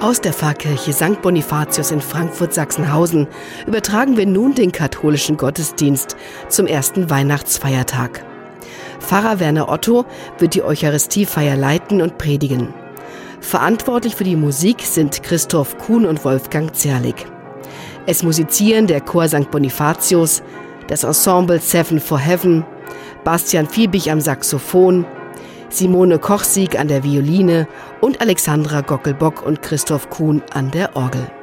Aus der Pfarrkirche St. Bonifatius in Frankfurt-Sachsenhausen übertragen wir nun den katholischen Gottesdienst zum ersten Weihnachtsfeiertag. Pfarrer Werner Otto wird die Eucharistiefeier leiten und predigen. Verantwortlich für die Musik sind Christoph Kuhn und Wolfgang Zerlik. Es musizieren der Chor St. Bonifatius, das Ensemble Seven for Heaven, Bastian Fiebig am Saxophon, Simone Kochsieg an der Violine und Alexandra Gockelbock und Christoph Kuhn an der Orgel.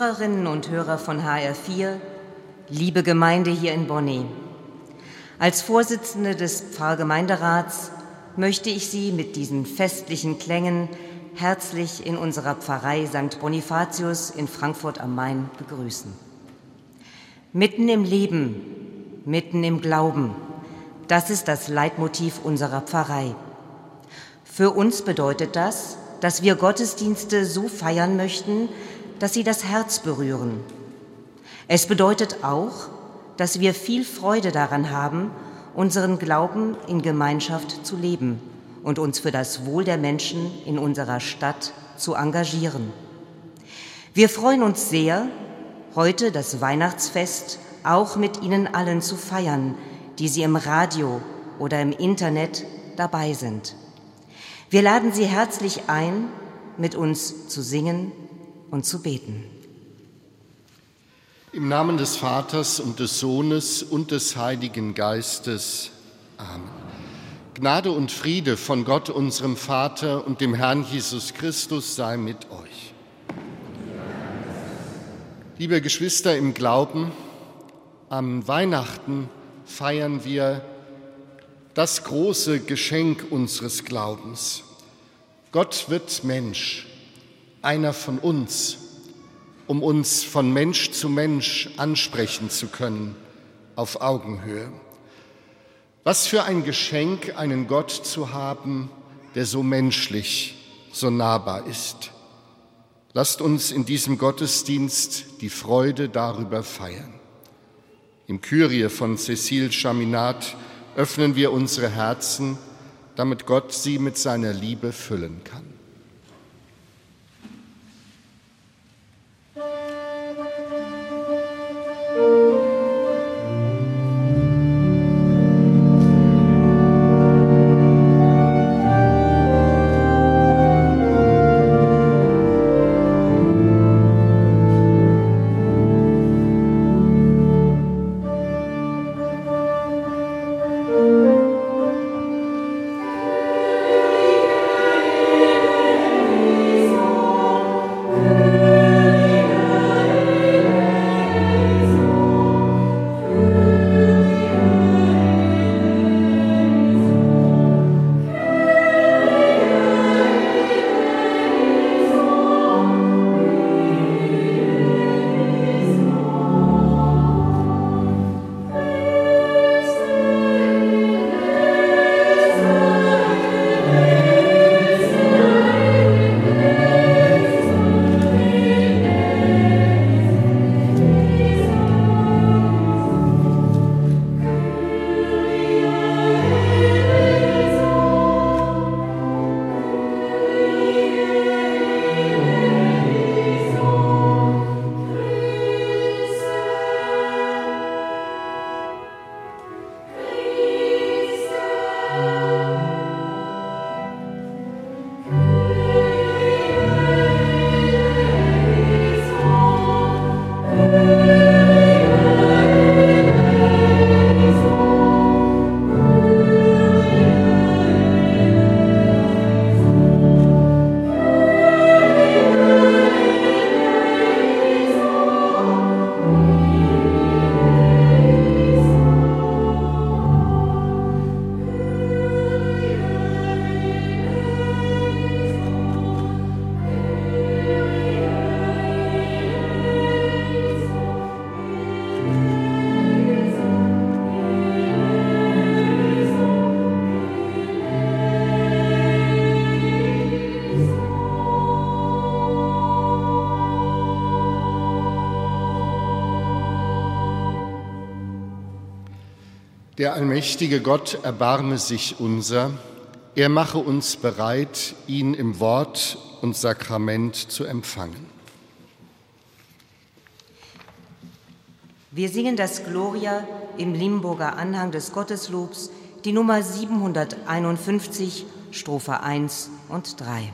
Hörerinnen und Hörer von HR4, liebe Gemeinde hier in Bonny. Als Vorsitzende des Pfarrgemeinderats möchte ich Sie mit diesen festlichen Klängen herzlich in unserer Pfarrei St. Bonifatius in Frankfurt am Main begrüßen. Mitten im Leben, mitten im Glauben, das ist das Leitmotiv unserer Pfarrei. Für uns bedeutet das, dass wir Gottesdienste so feiern möchten, dass sie das Herz berühren. Es bedeutet auch, dass wir viel Freude daran haben, unseren Glauben in Gemeinschaft zu leben und uns für das Wohl der Menschen in unserer Stadt zu engagieren. Wir freuen uns sehr, heute das Weihnachtsfest auch mit Ihnen allen zu feiern, die Sie im Radio oder im Internet dabei sind. Wir laden Sie herzlich ein, mit uns zu singen und zu beten. Im Namen des Vaters und des Sohnes und des Heiligen Geistes. Amen. Gnade und Friede von Gott, unserem Vater und dem Herrn Jesus Christus sei mit euch. Liebe Geschwister im Glauben, am Weihnachten feiern wir das große Geschenk unseres Glaubens. Gott wird Mensch einer von uns, um uns von Mensch zu Mensch ansprechen zu können auf Augenhöhe. Was für ein Geschenk, einen Gott zu haben, der so menschlich, so nahbar ist. Lasst uns in diesem Gottesdienst die Freude darüber feiern. Im Kyrie von Cécile Chaminat öffnen wir unsere Herzen, damit Gott sie mit seiner Liebe füllen kann. Der allmächtige Gott erbarme sich unser, er mache uns bereit, ihn im Wort und Sakrament zu empfangen. Wir singen das Gloria im Limburger Anhang des Gotteslobs, die Nummer 751, Strophe 1 und 3.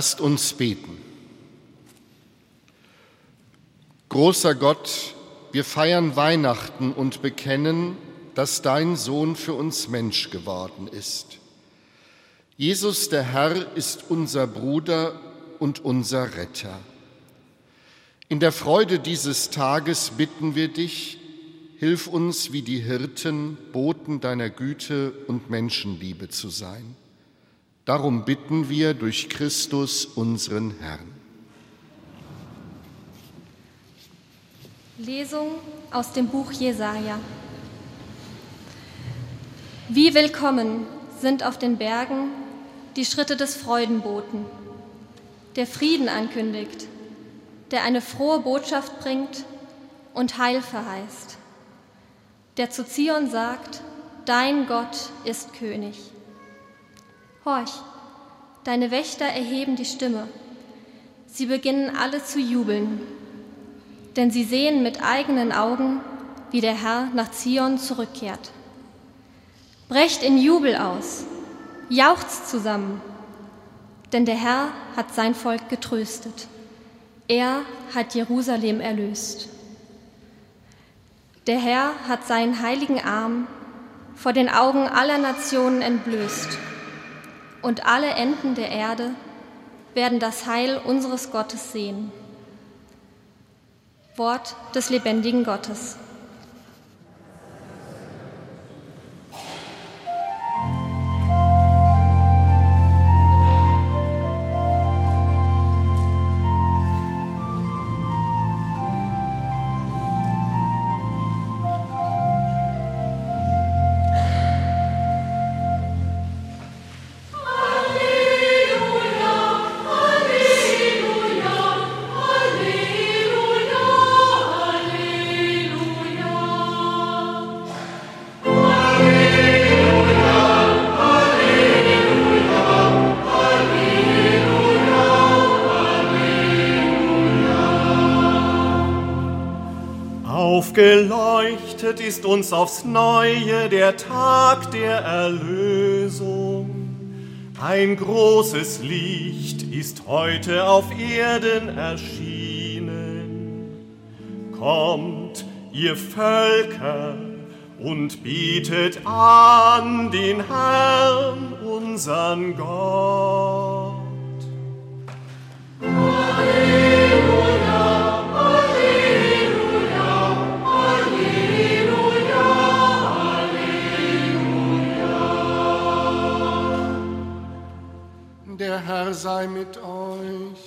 Lasst uns beten. Großer Gott, wir feiern Weihnachten und bekennen, dass dein Sohn für uns Mensch geworden ist. Jesus der Herr ist unser Bruder und unser Retter. In der Freude dieses Tages bitten wir dich, hilf uns wie die Hirten, Boten deiner Güte und Menschenliebe zu sein. Darum bitten wir durch Christus, unseren Herrn. Lesung aus dem Buch Jesaja. Wie willkommen sind auf den Bergen die Schritte des Freudenboten, der Frieden ankündigt der eine frohe Botschaft bringt und Heil verheißt, der zu Zion sagt, dein Gott ist König. Horch, deine Wächter erheben die Stimme, sie beginnen alle zu jubeln, denn sie sehen mit eigenen Augen, wie der Herr nach Zion zurückkehrt. Brecht in Jubel aus, jauchzt zusammen, denn der Herr hat sein Volk getröstet. Er hat Jerusalem erlöst. Der Herr hat seinen heiligen Arm vor den Augen aller Nationen entblößt, und alle Enden der Erde werden das Heil unseres Gottes sehen. Wort des lebendigen Gottes. Aufgeleuchtet ist uns aufs Neue der Tag der Erlösung. Ein großes Licht ist heute auf Erden erschienen. Kommt, ihr Völker, und bietet an den Herrn, unseren Gott. Herr sei mit euch.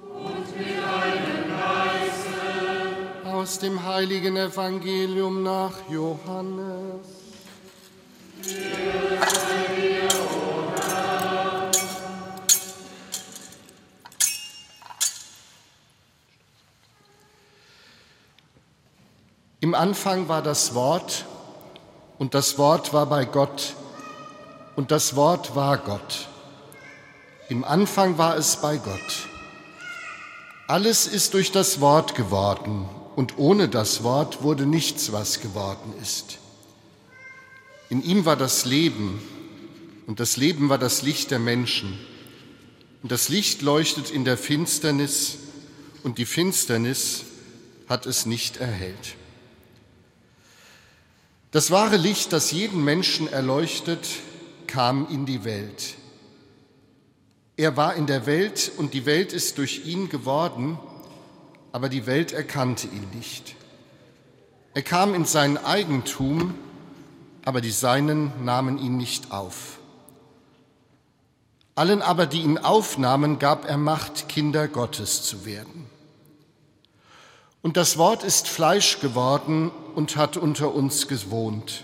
Und mit deinem Geiste. Aus dem heiligen Evangelium nach Johannes. Im Anfang war das Wort und das Wort war bei Gott und das Wort war Gott. Im Anfang war es bei Gott. Alles ist durch das Wort geworden und ohne das Wort wurde nichts, was geworden ist. In ihm war das Leben und das Leben war das Licht der Menschen. Und das Licht leuchtet in der Finsternis und die Finsternis hat es nicht erhellt. Das wahre Licht, das jeden Menschen erleuchtet, kam in die Welt. Er war in der Welt und die Welt ist durch ihn geworden, aber die Welt erkannte ihn nicht. Er kam in sein Eigentum, aber die Seinen nahmen ihn nicht auf. Allen aber, die ihn aufnahmen, gab er Macht, Kinder Gottes zu werden. Und das Wort ist Fleisch geworden und hat unter uns gewohnt.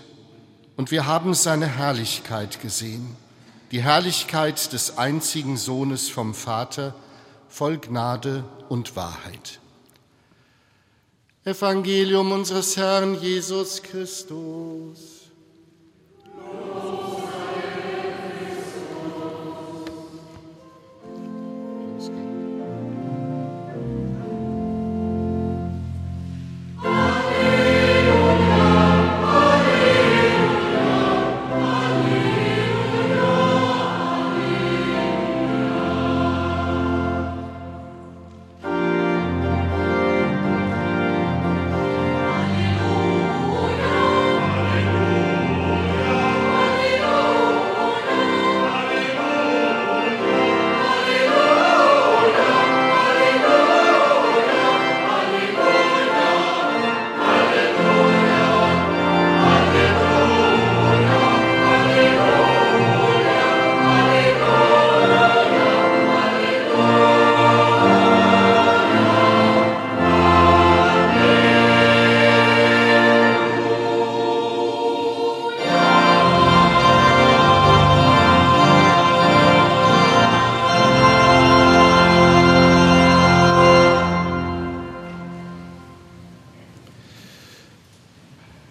Und wir haben seine Herrlichkeit gesehen die Herrlichkeit des einzigen Sohnes vom Vater, voll Gnade und Wahrheit. Evangelium unseres Herrn Jesus Christus.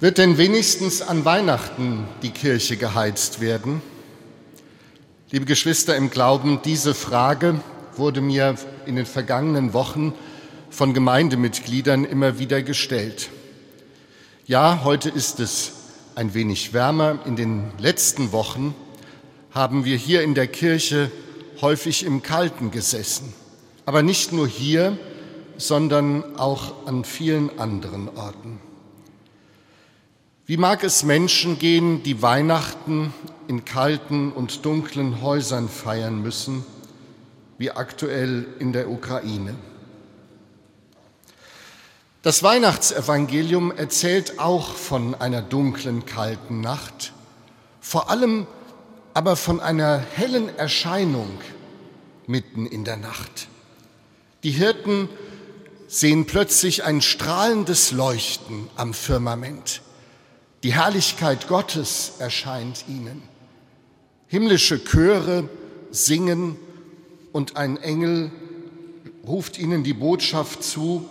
Wird denn wenigstens an Weihnachten die Kirche geheizt werden? Liebe Geschwister im Glauben, diese Frage wurde mir in den vergangenen Wochen von Gemeindemitgliedern immer wieder gestellt. Ja, heute ist es ein wenig wärmer. In den letzten Wochen haben wir hier in der Kirche häufig im Kalten gesessen. Aber nicht nur hier, sondern auch an vielen anderen Orten. Wie mag es Menschen gehen, die Weihnachten in kalten und dunklen Häusern feiern müssen, wie aktuell in der Ukraine? Das Weihnachtsevangelium erzählt auch von einer dunklen, kalten Nacht, vor allem aber von einer hellen Erscheinung mitten in der Nacht. Die Hirten sehen plötzlich ein strahlendes Leuchten am Firmament. Die Herrlichkeit Gottes erscheint ihnen. Himmlische Chöre singen und ein Engel ruft ihnen die Botschaft zu,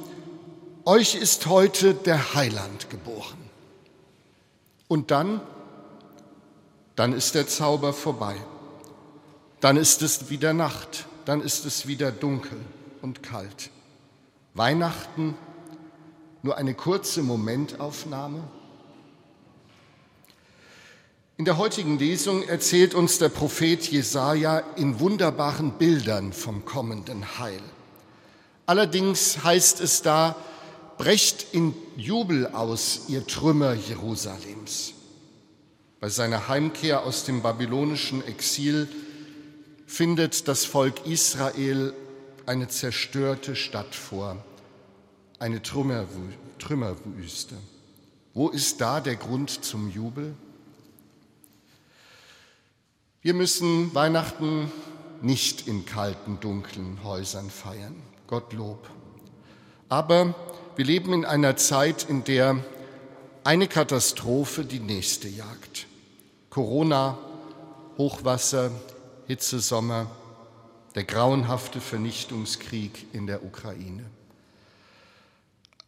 euch ist heute der Heiland geboren. Und dann, dann ist der Zauber vorbei. Dann ist es wieder Nacht, dann ist es wieder dunkel und kalt. Weihnachten, nur eine kurze Momentaufnahme, in der heutigen Lesung erzählt uns der Prophet Jesaja in wunderbaren Bildern vom kommenden Heil. Allerdings heißt es da, brecht in Jubel aus, ihr Trümmer Jerusalems. Bei seiner Heimkehr aus dem babylonischen Exil findet das Volk Israel eine zerstörte Stadt vor, eine Trümmerwüste. Wo ist da der Grund zum Jubel? Wir müssen Weihnachten nicht in kalten, dunklen Häusern feiern, Gottlob. Aber wir leben in einer Zeit, in der eine Katastrophe die nächste jagt. Corona, Hochwasser, Hitzesommer, der grauenhafte Vernichtungskrieg in der Ukraine.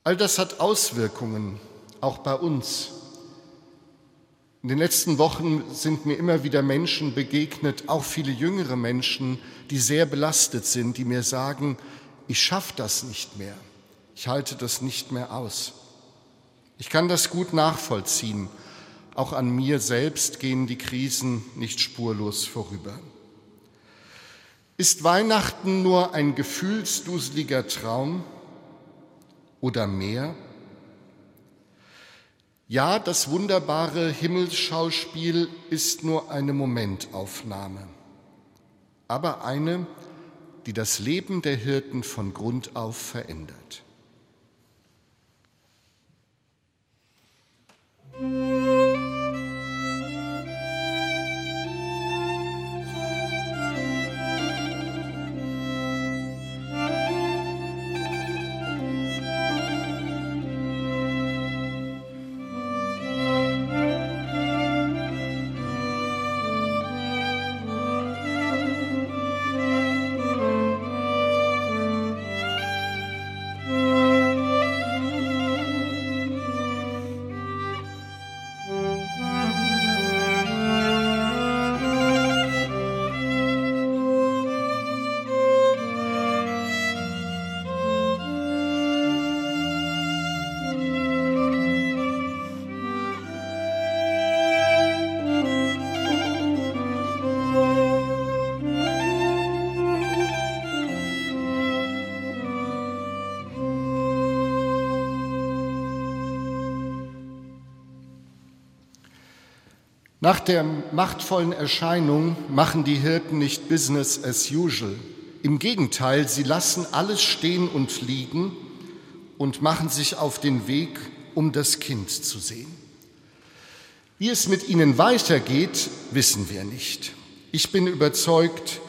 All das hat Auswirkungen auch bei uns in den letzten Wochen sind mir immer wieder Menschen begegnet, auch viele jüngere Menschen, die sehr belastet sind, die mir sagen, ich schaffe das nicht mehr, ich halte das nicht mehr aus. Ich kann das gut nachvollziehen. Auch an mir selbst gehen die Krisen nicht spurlos vorüber. Ist Weihnachten nur ein gefühlsduseliger Traum oder mehr? Ja, das wunderbare Himmelsschauspiel ist nur eine Momentaufnahme, aber eine, die das Leben der Hirten von Grund auf verändert. Nach der machtvollen Erscheinung machen die Hirten nicht Business as usual. Im Gegenteil, sie lassen alles stehen und liegen und machen sich auf den Weg, um das Kind zu sehen. Wie es mit ihnen weitergeht, wissen wir nicht. Ich bin überzeugt,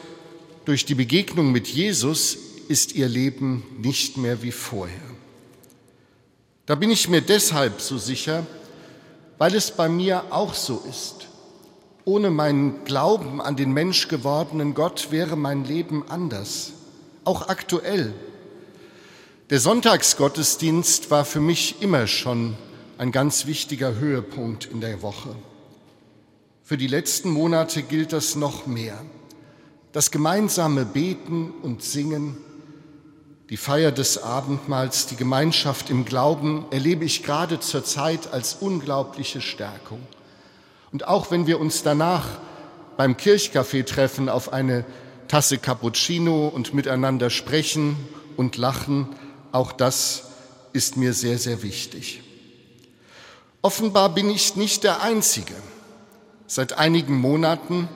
durch die Begegnung mit Jesus ist ihr Leben nicht mehr wie vorher. Da bin ich mir deshalb so sicher, weil es bei mir auch so ist. Ohne meinen Glauben an den menschgewordenen Gott wäre mein Leben anders, auch aktuell. Der Sonntagsgottesdienst war für mich immer schon ein ganz wichtiger Höhepunkt in der Woche. Für die letzten Monate gilt das noch mehr. Das gemeinsame Beten und Singen, die Feier des Abendmahls, die Gemeinschaft im Glauben erlebe ich gerade zur Zeit als unglaubliche Stärkung. Und auch wenn wir uns danach beim Kirchcafé treffen auf eine Tasse Cappuccino und miteinander sprechen und lachen, auch das ist mir sehr, sehr wichtig. Offenbar bin ich nicht der Einzige. Seit einigen Monaten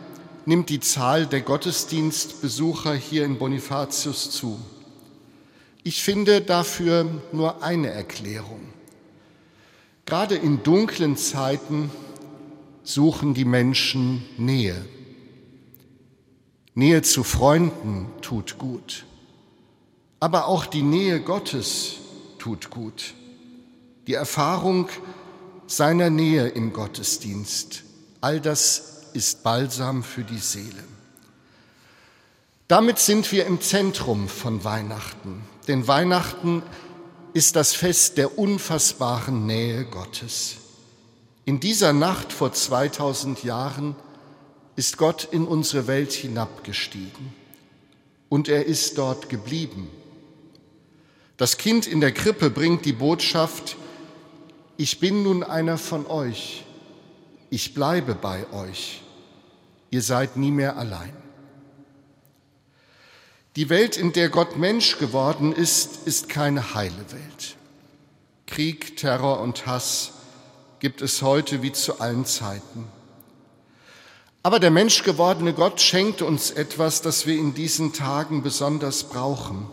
nimmt die Zahl der Gottesdienstbesucher hier in Bonifatius zu. Ich finde dafür nur eine Erklärung. Gerade in dunklen Zeiten suchen die Menschen Nähe. Nähe zu Freunden tut gut, aber auch die Nähe Gottes tut gut. Die Erfahrung seiner Nähe im Gottesdienst, all das ist Balsam für die Seele. Damit sind wir im Zentrum von Weihnachten, denn Weihnachten ist das Fest der unfassbaren Nähe Gottes. In dieser Nacht vor 2000 Jahren ist Gott in unsere Welt hinabgestiegen und er ist dort geblieben. Das Kind in der Krippe bringt die Botschaft, ich bin nun einer von euch, ich bleibe bei euch, ihr seid nie mehr allein. Die Welt, in der Gott Mensch geworden ist, ist keine heile Welt. Krieg, Terror und Hass gibt es heute wie zu allen Zeiten. Aber der menschgewordene Gott schenkt uns etwas, das wir in diesen Tagen besonders brauchen.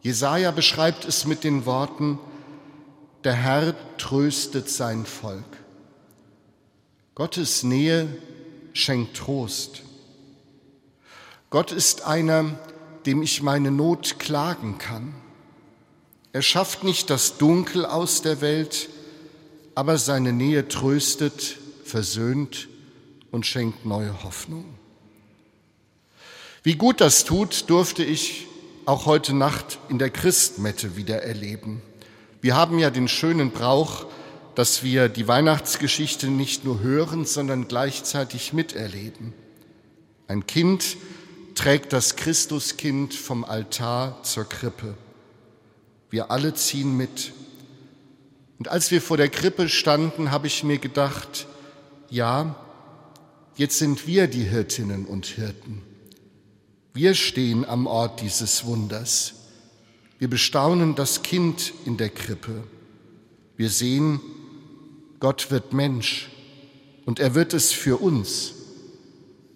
Jesaja beschreibt es mit den Worten, der Herr tröstet sein Volk. Gottes Nähe schenkt Trost. Gott ist einer, dem ich meine Not klagen kann. Er schafft nicht das Dunkel aus der Welt, aber seine Nähe tröstet, versöhnt und schenkt neue Hoffnung. Wie gut das tut, durfte ich auch heute Nacht in der Christmette wieder erleben. Wir haben ja den schönen Brauch, dass wir die Weihnachtsgeschichte nicht nur hören, sondern gleichzeitig miterleben. Ein Kind trägt das Christuskind vom Altar zur Krippe. Wir alle ziehen mit. Und als wir vor der Krippe standen, habe ich mir gedacht, ja, jetzt sind wir die Hirtinnen und Hirten. Wir stehen am Ort dieses Wunders. Wir bestaunen das Kind in der Krippe. Wir sehen, Gott wird Mensch und er wird es für uns.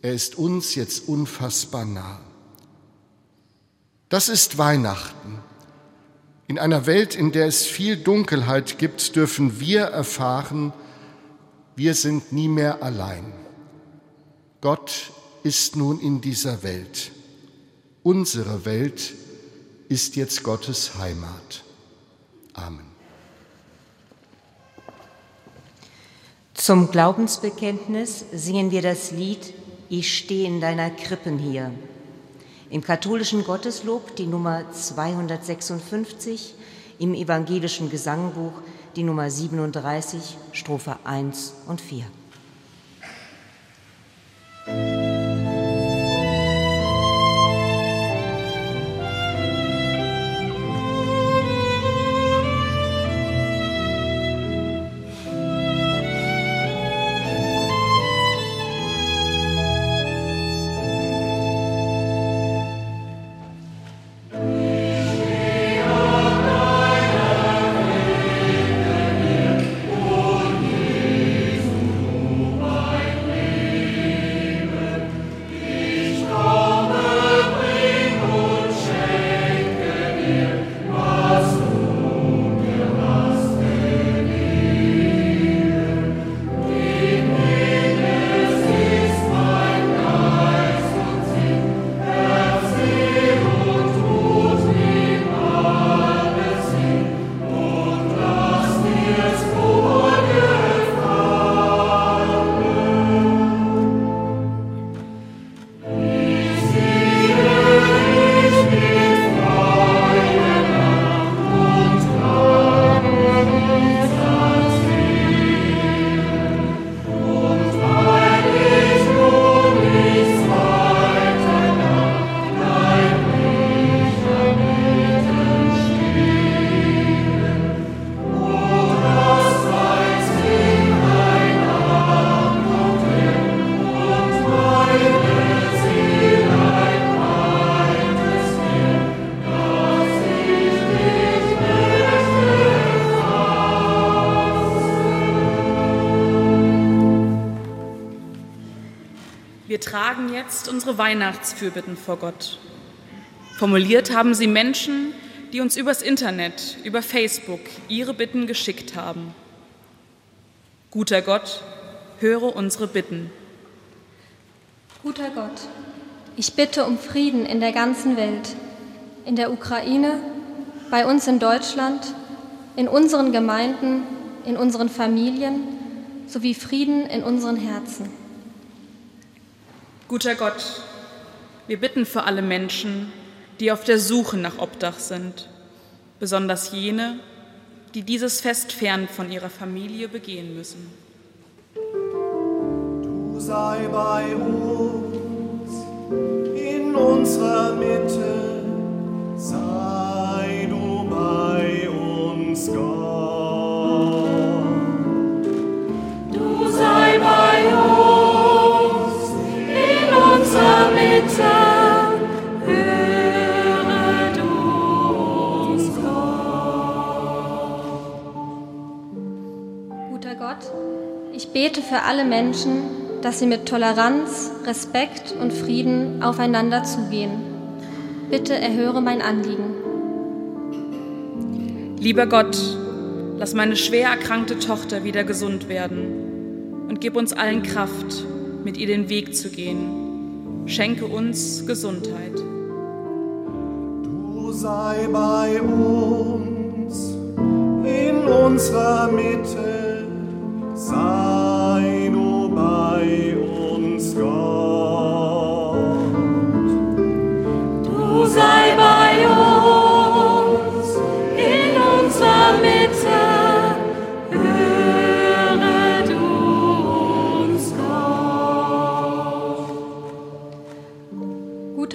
Er ist uns jetzt unfassbar nah. Das ist Weihnachten. In einer Welt, in der es viel Dunkelheit gibt, dürfen wir erfahren, wir sind nie mehr allein. Gott ist nun in dieser Welt. Unsere Welt ist jetzt Gottes Heimat. Amen. Zum Glaubensbekenntnis singen wir das Lied Ich stehe in deiner Krippen hier. Im katholischen Gotteslob die Nummer 256, im evangelischen Gesangbuch die Nummer 37, Strophe 1 und 4. unsere Weihnachtsfürbitten vor Gott. Formuliert haben sie Menschen, die uns übers Internet, über Facebook ihre Bitten geschickt haben. Guter Gott, höre unsere Bitten. Guter Gott, ich bitte um Frieden in der ganzen Welt, in der Ukraine, bei uns in Deutschland, in unseren Gemeinden, in unseren Familien sowie Frieden in unseren Herzen. Guter Gott, wir bitten für alle Menschen, die auf der Suche nach Obdach sind, besonders jene, die dieses Fest fern von ihrer Familie begehen müssen. Du sei bei uns in unserer Mitte, sei du bei uns, Gott. Für alle Menschen, dass sie mit Toleranz, Respekt und Frieden aufeinander zugehen. Bitte erhöre mein Anliegen. Lieber Gott, lass meine schwer erkrankte Tochter wieder gesund werden und gib uns allen Kraft, mit ihr den Weg zu gehen. Schenke uns Gesundheit. Du sei bei uns in unserer Mitte, sei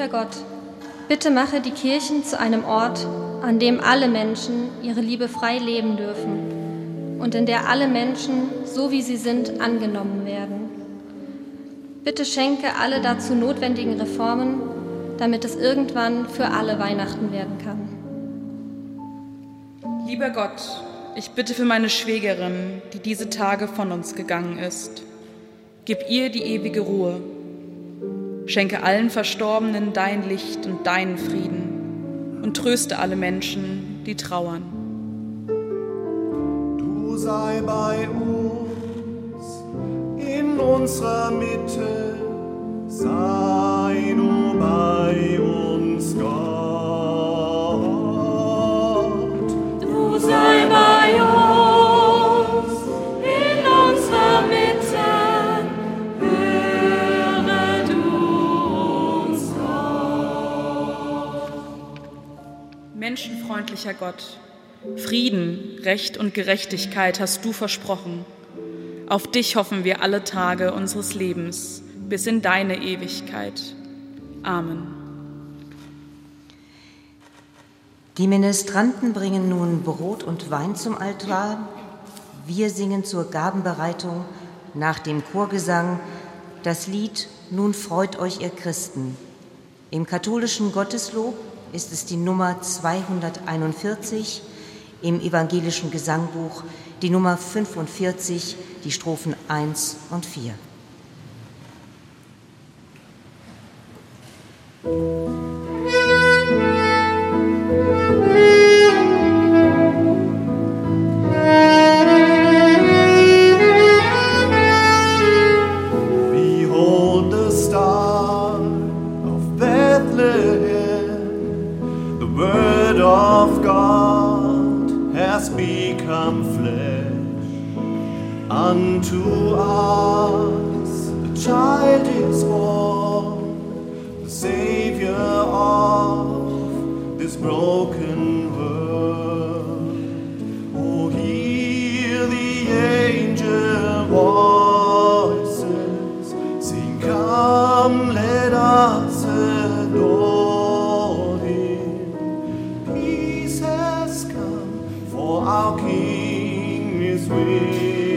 Guter Gott, bitte mache die Kirchen zu einem Ort, an dem alle Menschen ihre Liebe frei leben dürfen und in der alle Menschen, so wie sie sind, angenommen werden. Bitte schenke alle dazu notwendigen Reformen, damit es irgendwann für alle Weihnachten werden kann. Lieber Gott, ich bitte für meine Schwägerin, die diese Tage von uns gegangen ist. Gib ihr die ewige Ruhe. Schenke allen Verstorbenen dein Licht und deinen Frieden und tröste alle Menschen, die trauern. Du sei bei uns in unserer Mitte, sei du bei uns, Gott. Du sei bei uns Menschenfreundlicher Gott, Frieden, Recht und Gerechtigkeit hast du versprochen. Auf dich hoffen wir alle Tage unseres Lebens bis in deine Ewigkeit. Amen. Die Ministranten bringen nun Brot und Wein zum Altar. Wir singen zur Gabenbereitung nach dem Chorgesang das Lied Nun freut euch ihr Christen. Im katholischen Gotteslob ist es die Nummer 241, im evangelischen Gesangbuch die Nummer 45, die Strophen 1 und 4. Has become flesh. Unto us the child is born, the Savior of this broken world. Oh, hear the angel voices sing, Come, let us King is with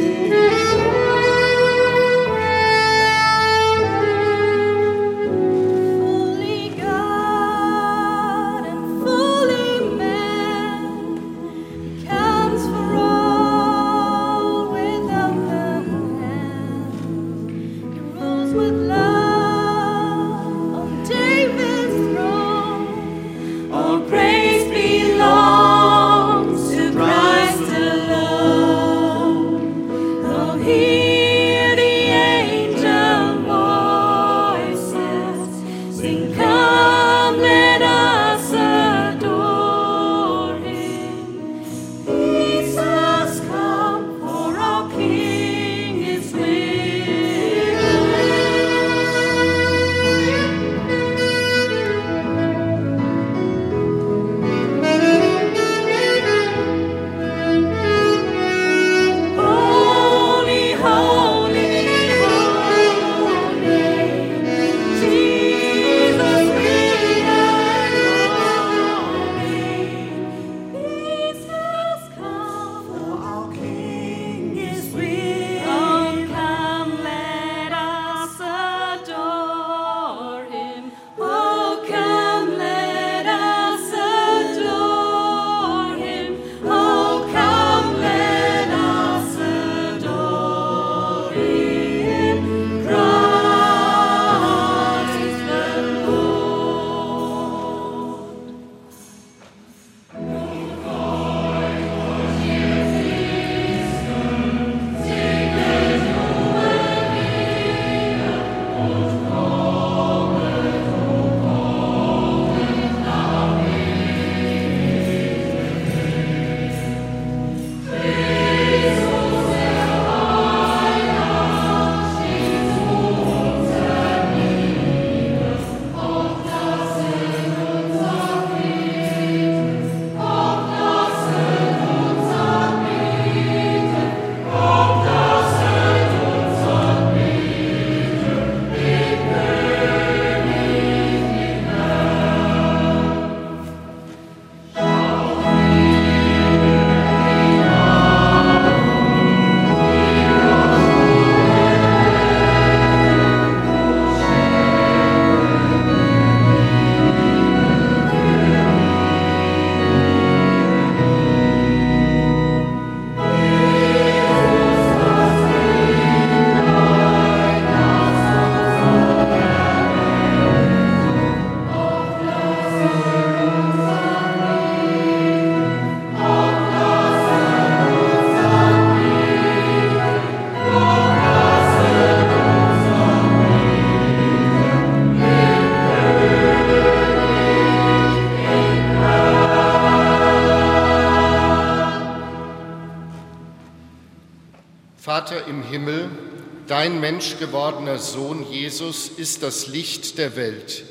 dein menschgewordener Sohn Jesus ist das Licht der Welt.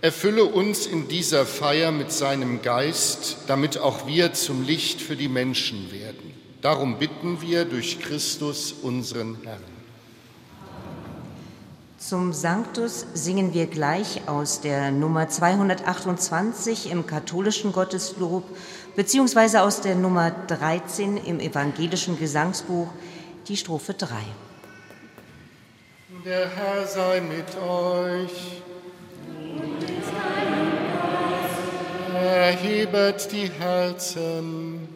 Erfülle uns in dieser Feier mit seinem Geist, damit auch wir zum Licht für die Menschen werden. Darum bitten wir durch Christus unseren Herrn. Zum Sanctus singen wir gleich aus der Nummer 228 im katholischen Gotteslob beziehungsweise aus der Nummer 13 im evangelischen Gesangsbuch die Strophe 3. Der Herr sei mit euch. Erhebet die Herzen.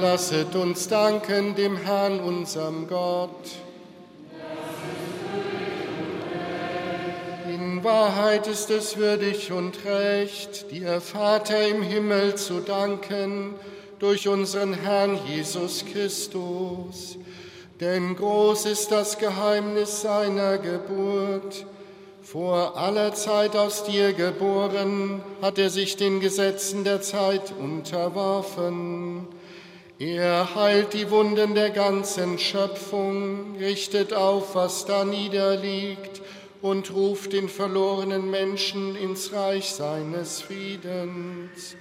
Lasset uns danken dem Herrn, unserem Gott. In Wahrheit ist es würdig und recht, dir Vater im Himmel zu danken durch unseren Herrn Jesus Christus. Denn groß ist das Geheimnis seiner Geburt. Vor aller Zeit aus dir geboren, hat er sich den Gesetzen der Zeit unterworfen er heilt die Wunden der ganzen Schöpfung, richtet auf, was da niederliegt und ruft den verlorenen Menschen ins Reich seines Friedens.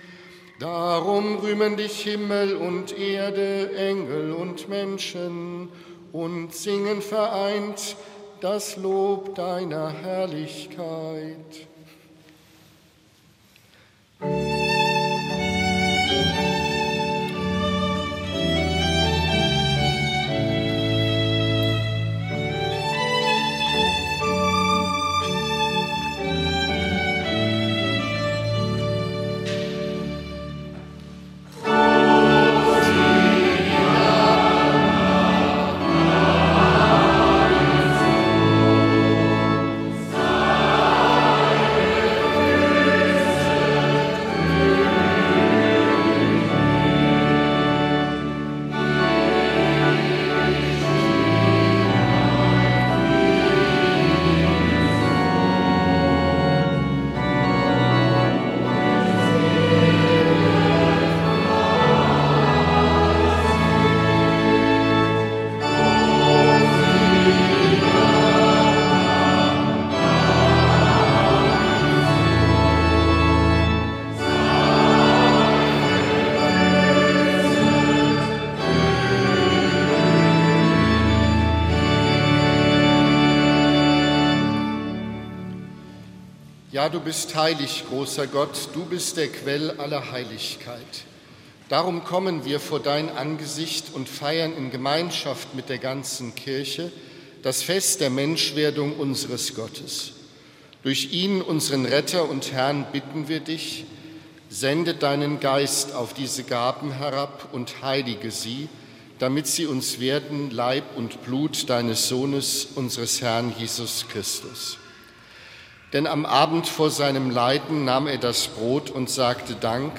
Darum rühmen dich Himmel und Erde, Engel und Menschen und singen vereint das Lob deiner Herrlichkeit. Ja, du bist heilig, großer Gott, du bist der Quell aller Heiligkeit. Darum kommen wir vor dein Angesicht und feiern in Gemeinschaft mit der ganzen Kirche das Fest der Menschwerdung unseres Gottes. Durch ihn, unseren Retter und Herrn, bitten wir dich, sende deinen Geist auf diese Gaben herab und heilige sie, damit sie uns werden Leib und Blut deines Sohnes, unseres Herrn Jesus Christus. Denn am Abend vor seinem Leiden nahm er das Brot und sagte Dank,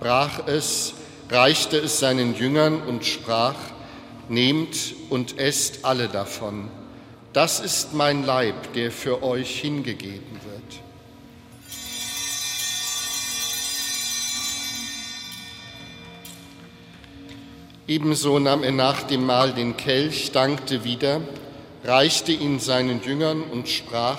brach es, reichte es seinen Jüngern und sprach, Nehmt und esst alle davon. Das ist mein Leib, der für euch hingegeben wird. Ebenso nahm er nach dem Mahl den Kelch, dankte wieder, reichte ihn seinen Jüngern und sprach,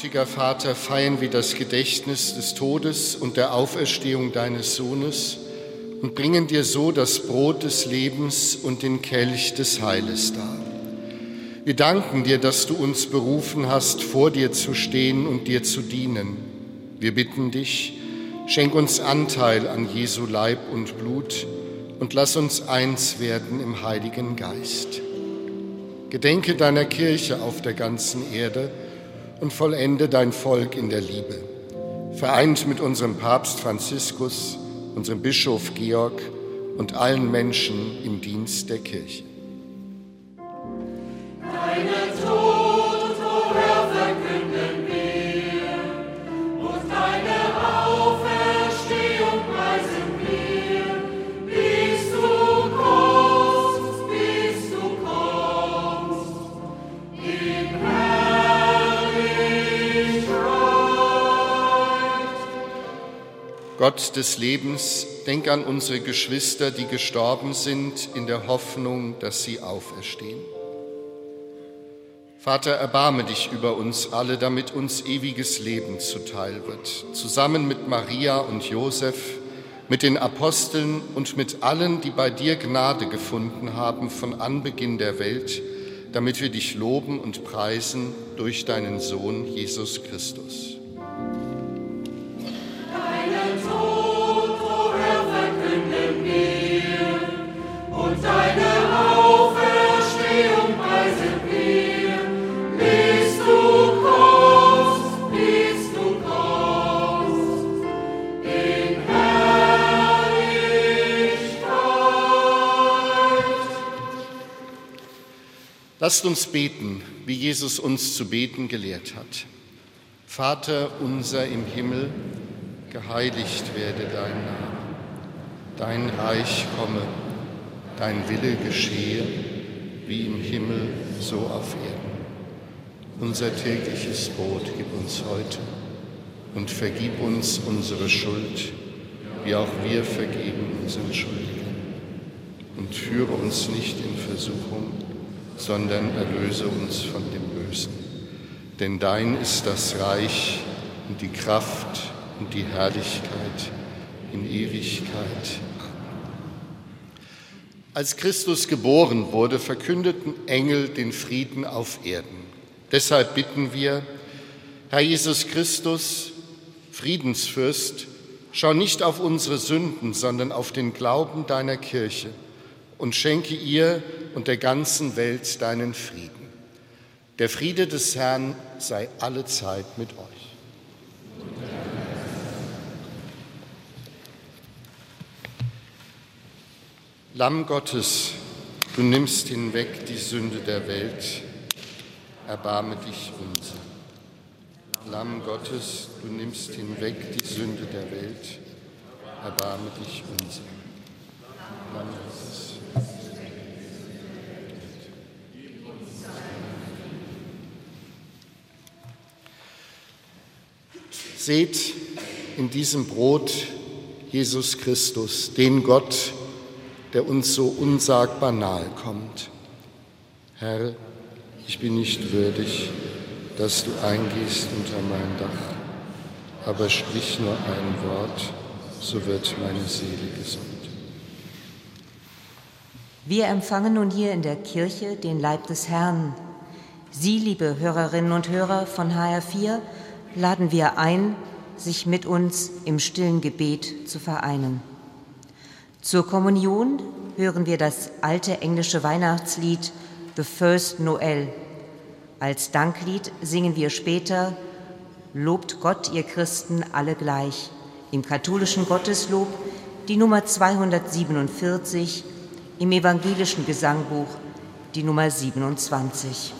Gütiger Vater, feiern wir das Gedächtnis des Todes und der Auferstehung deines Sohnes und bringen dir so das Brot des Lebens und den Kelch des Heiles dar. Wir danken dir, dass du uns berufen hast, vor dir zu stehen und dir zu dienen. Wir bitten dich, schenk uns Anteil an Jesu Leib und Blut und lass uns eins werden im Heiligen Geist. Gedenke deiner Kirche auf der ganzen Erde und vollende dein Volk in der Liebe. Vereint mit unserem Papst Franziskus, unserem Bischof Georg und allen Menschen im Dienst der Kirche. Gott des Lebens, denk an unsere Geschwister, die gestorben sind, in der Hoffnung, dass sie auferstehen. Vater, erbarme dich über uns alle, damit uns ewiges Leben zuteil wird, zusammen mit Maria und Josef, mit den Aposteln und mit allen, die bei dir Gnade gefunden haben von Anbeginn der Welt, damit wir dich loben und preisen durch deinen Sohn Jesus Christus. Lasst uns beten, wie Jesus uns zu beten gelehrt hat. Vater unser im Himmel, geheiligt werde dein Name. Dein Reich komme, dein Wille geschehe, wie im Himmel, so auf Erden. Unser tägliches Brot gib uns heute und vergib uns unsere Schuld, wie auch wir vergeben unseren Schuldigen. Und führe uns nicht in Versuchung, sondern erlöse uns von dem Bösen. Denn dein ist das Reich und die Kraft und die Herrlichkeit in Ewigkeit. Als Christus geboren wurde, verkündeten Engel den Frieden auf Erden. Deshalb bitten wir, Herr Jesus Christus, Friedensfürst, schau nicht auf unsere Sünden, sondern auf den Glauben deiner Kirche und schenke ihr und der ganzen Welt deinen Frieden. Der Friede des Herrn sei alle Zeit mit euch. Lamm Gottes, du nimmst hinweg die Sünde der Welt, erbarme dich unser. Lamm Gottes, du nimmst hinweg die Sünde der Welt, erbarme dich unser. Lamm Gottes. Seht in diesem Brot Jesus Christus, den Gott, der uns so unsagbar nahe kommt. Herr, ich bin nicht würdig, dass du eingehst unter mein Dach, aber sprich nur ein Wort, so wird meine Seele gesund. Wir empfangen nun hier in der Kirche den Leib des Herrn. Sie, liebe Hörerinnen und Hörer von HR4, laden wir ein, sich mit uns im stillen Gebet zu vereinen. Zur Kommunion hören wir das alte englische Weihnachtslied The First Noel. Als Danklied singen wir später Lobt Gott, ihr Christen, alle gleich. Im katholischen Gotteslob die Nummer 247, im evangelischen Gesangbuch die Nummer 27.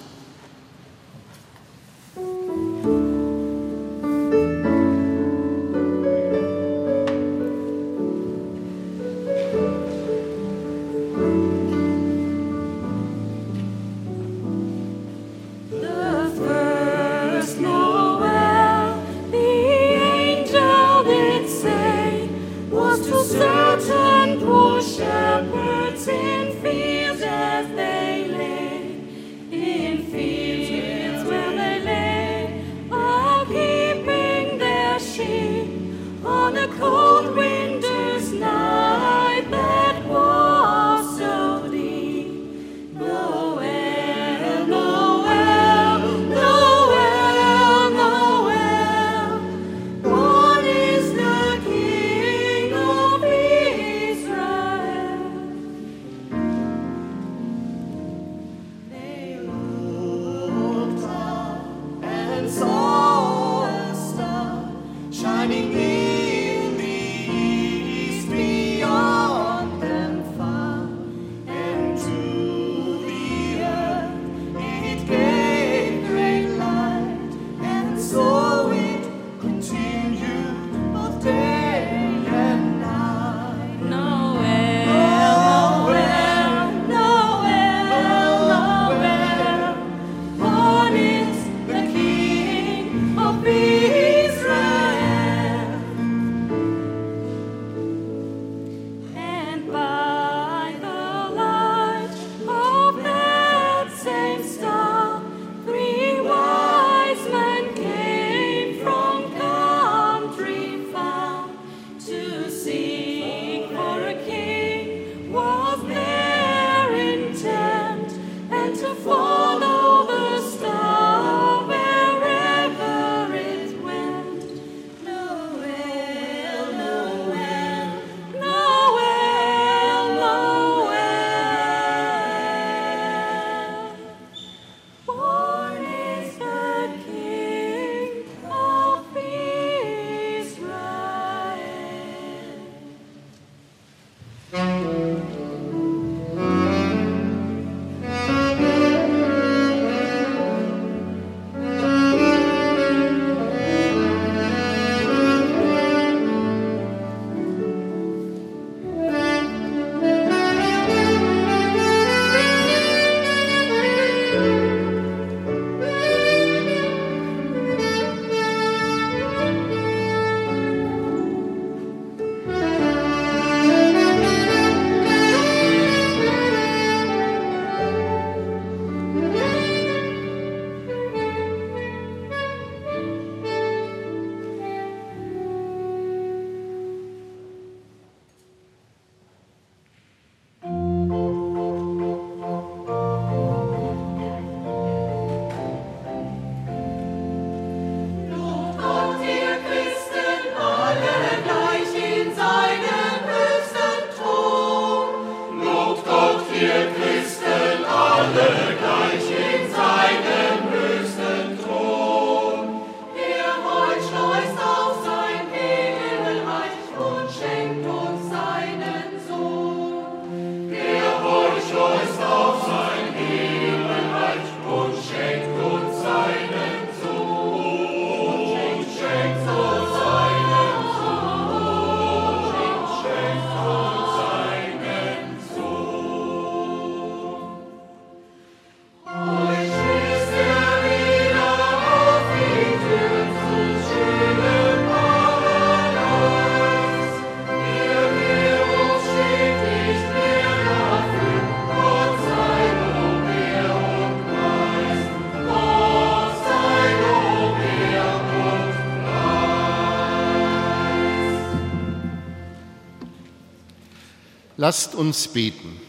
Lasst uns beten.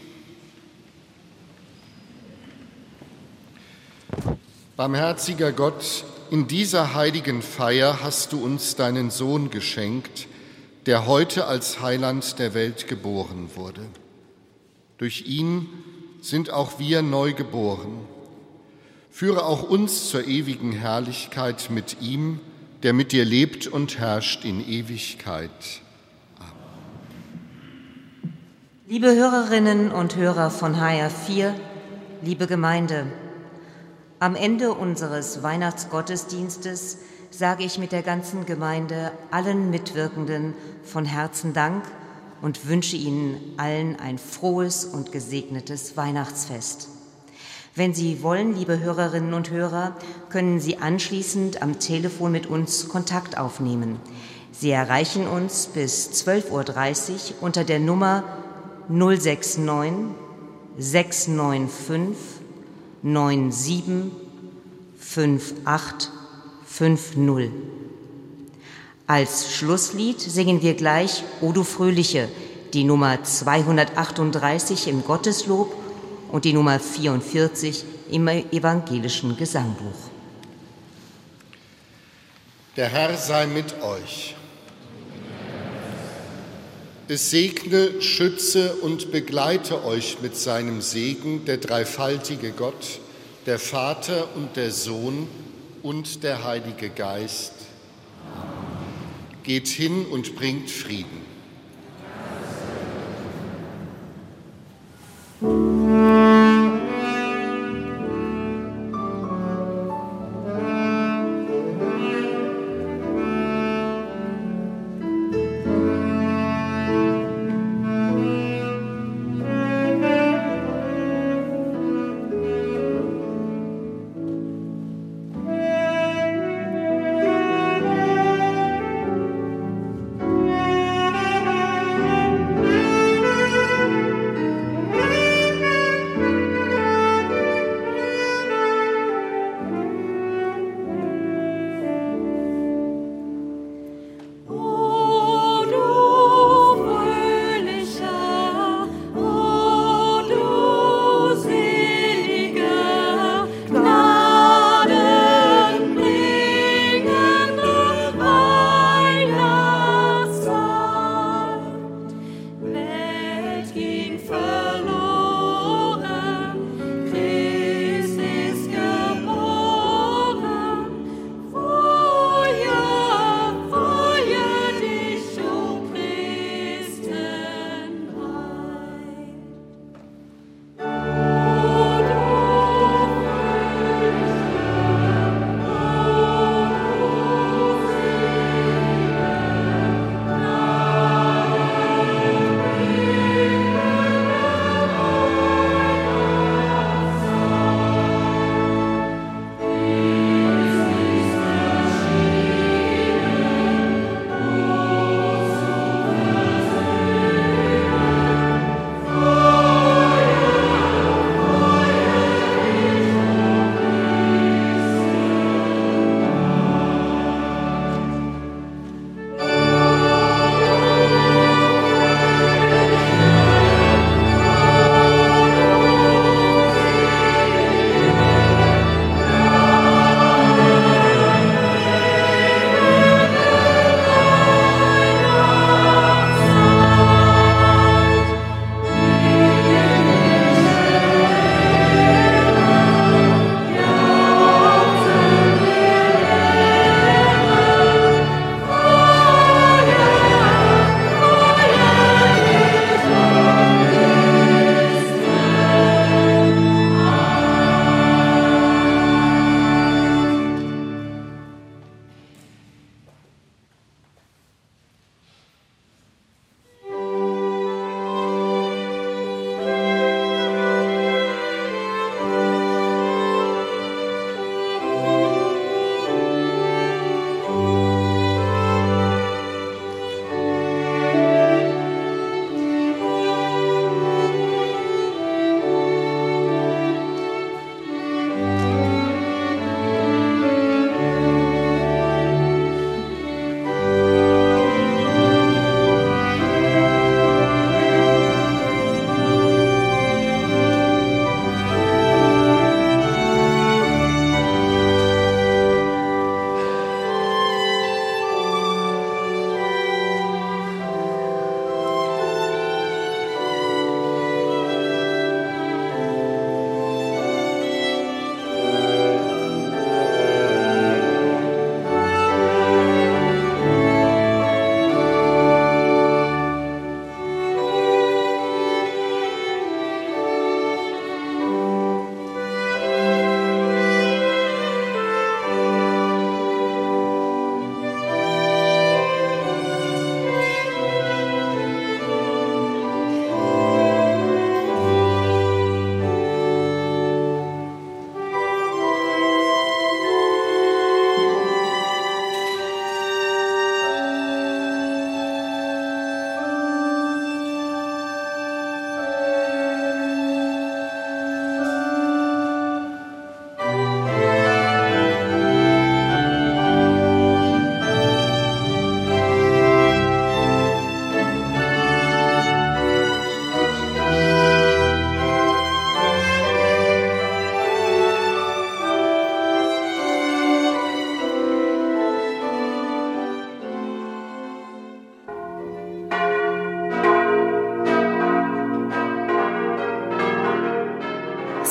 Barmherziger Gott, in dieser heiligen Feier hast du uns deinen Sohn geschenkt, der heute als Heiland der Welt geboren wurde. Durch ihn sind auch wir neu geboren. Führe auch uns zur ewigen Herrlichkeit mit ihm, der mit dir lebt und herrscht in Ewigkeit. Liebe Hörerinnen und Hörer von HR4, liebe Gemeinde, am Ende unseres Weihnachtsgottesdienstes sage ich mit der ganzen Gemeinde allen Mitwirkenden von Herzen Dank und wünsche Ihnen allen ein frohes und gesegnetes Weihnachtsfest. Wenn Sie wollen, liebe Hörerinnen und Hörer, können Sie anschließend am Telefon mit uns Kontakt aufnehmen. Sie erreichen uns bis 12.30 Uhr unter der Nummer 069 695 97 5850. Als Schlusslied singen wir gleich O du Fröhliche, die Nummer 238 im Gotteslob und die Nummer 44 im evangelischen Gesangbuch. Der Herr sei mit euch. Es segne, schütze und begleite euch mit seinem Segen der dreifaltige Gott, der Vater und der Sohn und der Heilige Geist. Geht hin und bringt Frieden.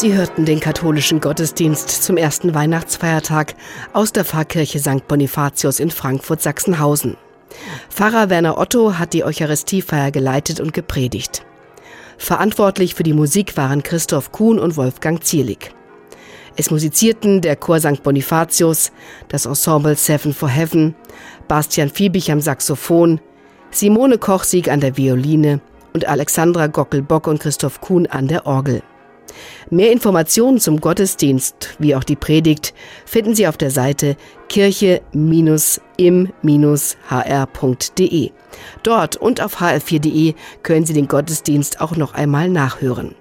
Sie hörten den katholischen Gottesdienst zum ersten Weihnachtsfeiertag aus der Pfarrkirche St. Bonifatius in Frankfurt-Sachsenhausen. Pfarrer Werner Otto hat die Eucharistiefeier geleitet und gepredigt. Verantwortlich für die Musik waren Christoph Kuhn und Wolfgang Zierlik. Es musizierten der Chor St. Bonifatius, das Ensemble Seven for Heaven, Bastian Fiebig am Saxophon, Simone Kochsieg an der Violine und Alexandra Gockel-Bock und Christoph Kuhn an der Orgel. Mehr Informationen zum Gottesdienst wie auch die Predigt finden Sie auf der Seite kirche-im-hr.de. Dort und auf hr4.de können Sie den Gottesdienst auch noch einmal nachhören.